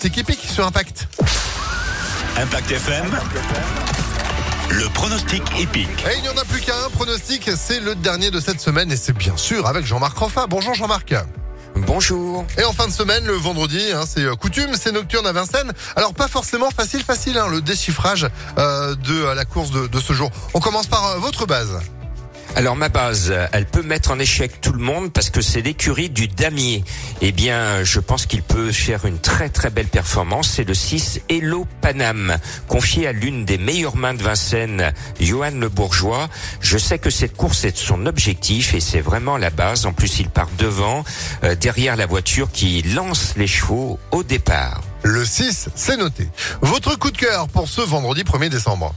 pronostic épique sur Impact. Impact FM. Le pronostic épique. Et il n'y en a plus qu'un pronostic, c'est le dernier de cette semaine et c'est bien sûr avec Jean-Marc Roffa. Bonjour Jean-Marc. Bonjour. Et en fin de semaine, le vendredi, hein, c'est euh, coutume, c'est nocturne à Vincennes. Alors pas forcément facile, facile, hein, le déchiffrage euh, de euh, la course de, de ce jour. On commence par euh, votre base. Alors ma base, elle peut mettre en échec tout le monde parce que c'est l'écurie du damier. Eh bien, je pense qu'il peut faire une très très belle performance. C'est le 6 Hello Panam, confié à l'une des meilleures mains de Vincennes, Johan Le Bourgeois. Je sais que cette course est son objectif et c'est vraiment la base. En plus, il part devant, euh, derrière la voiture qui lance les chevaux au départ. Le 6, c'est noté. Votre coup de cœur pour ce vendredi 1er décembre.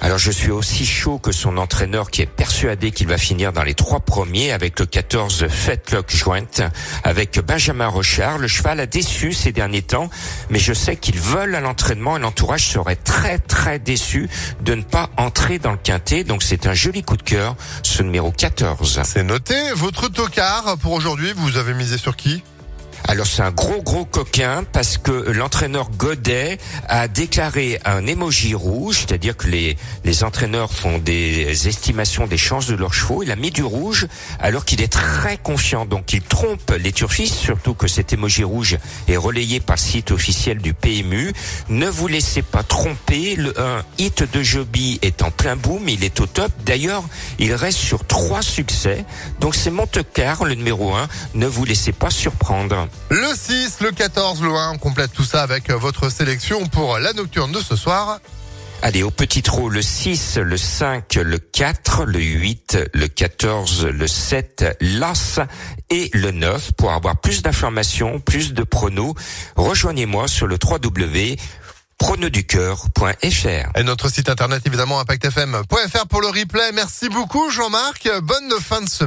Alors je suis aussi chaud que son entraîneur qui est persuadé qu'il va finir dans les trois premiers avec le 14 Fetlock Joint avec Benjamin Rochard. Le cheval a déçu ces derniers temps, mais je sais qu'il vole à l'entraînement et l'entourage serait très très déçu de ne pas entrer dans le quintet. Donc c'est un joli coup de cœur, ce numéro 14. C'est noté. Votre tocard pour aujourd'hui, vous avez misé sur qui? Alors c'est un gros gros coquin parce que l'entraîneur Godet a déclaré un émoji rouge, c'est-à-dire que les, les entraîneurs font des estimations des chances de leurs chevaux. Il a mis du rouge alors qu'il est très confiant. Donc il trompe les turfistes, surtout que cet émoji rouge est relayé par site officiel du PMU. Ne vous laissez pas tromper. Le un hit de Joby est en plein boom, il est au top. D'ailleurs, il reste sur trois succès. Donc c'est Montecar, le numéro 1. Ne vous laissez pas surprendre. Le 6, le 14, le 1. On complète tout ça avec votre sélection pour la nocturne de ce soir. Allez, au petit trot, le 6, le 5, le 4, le 8, le 14, le 7, l'As et le 9. Pour avoir plus d'informations, plus de pronos, rejoignez-moi sur le 3W pronoducœur.fr. Et notre site internet évidemment impactfm.fr pour le replay. Merci beaucoup Jean-Marc. Bonne fin de semaine.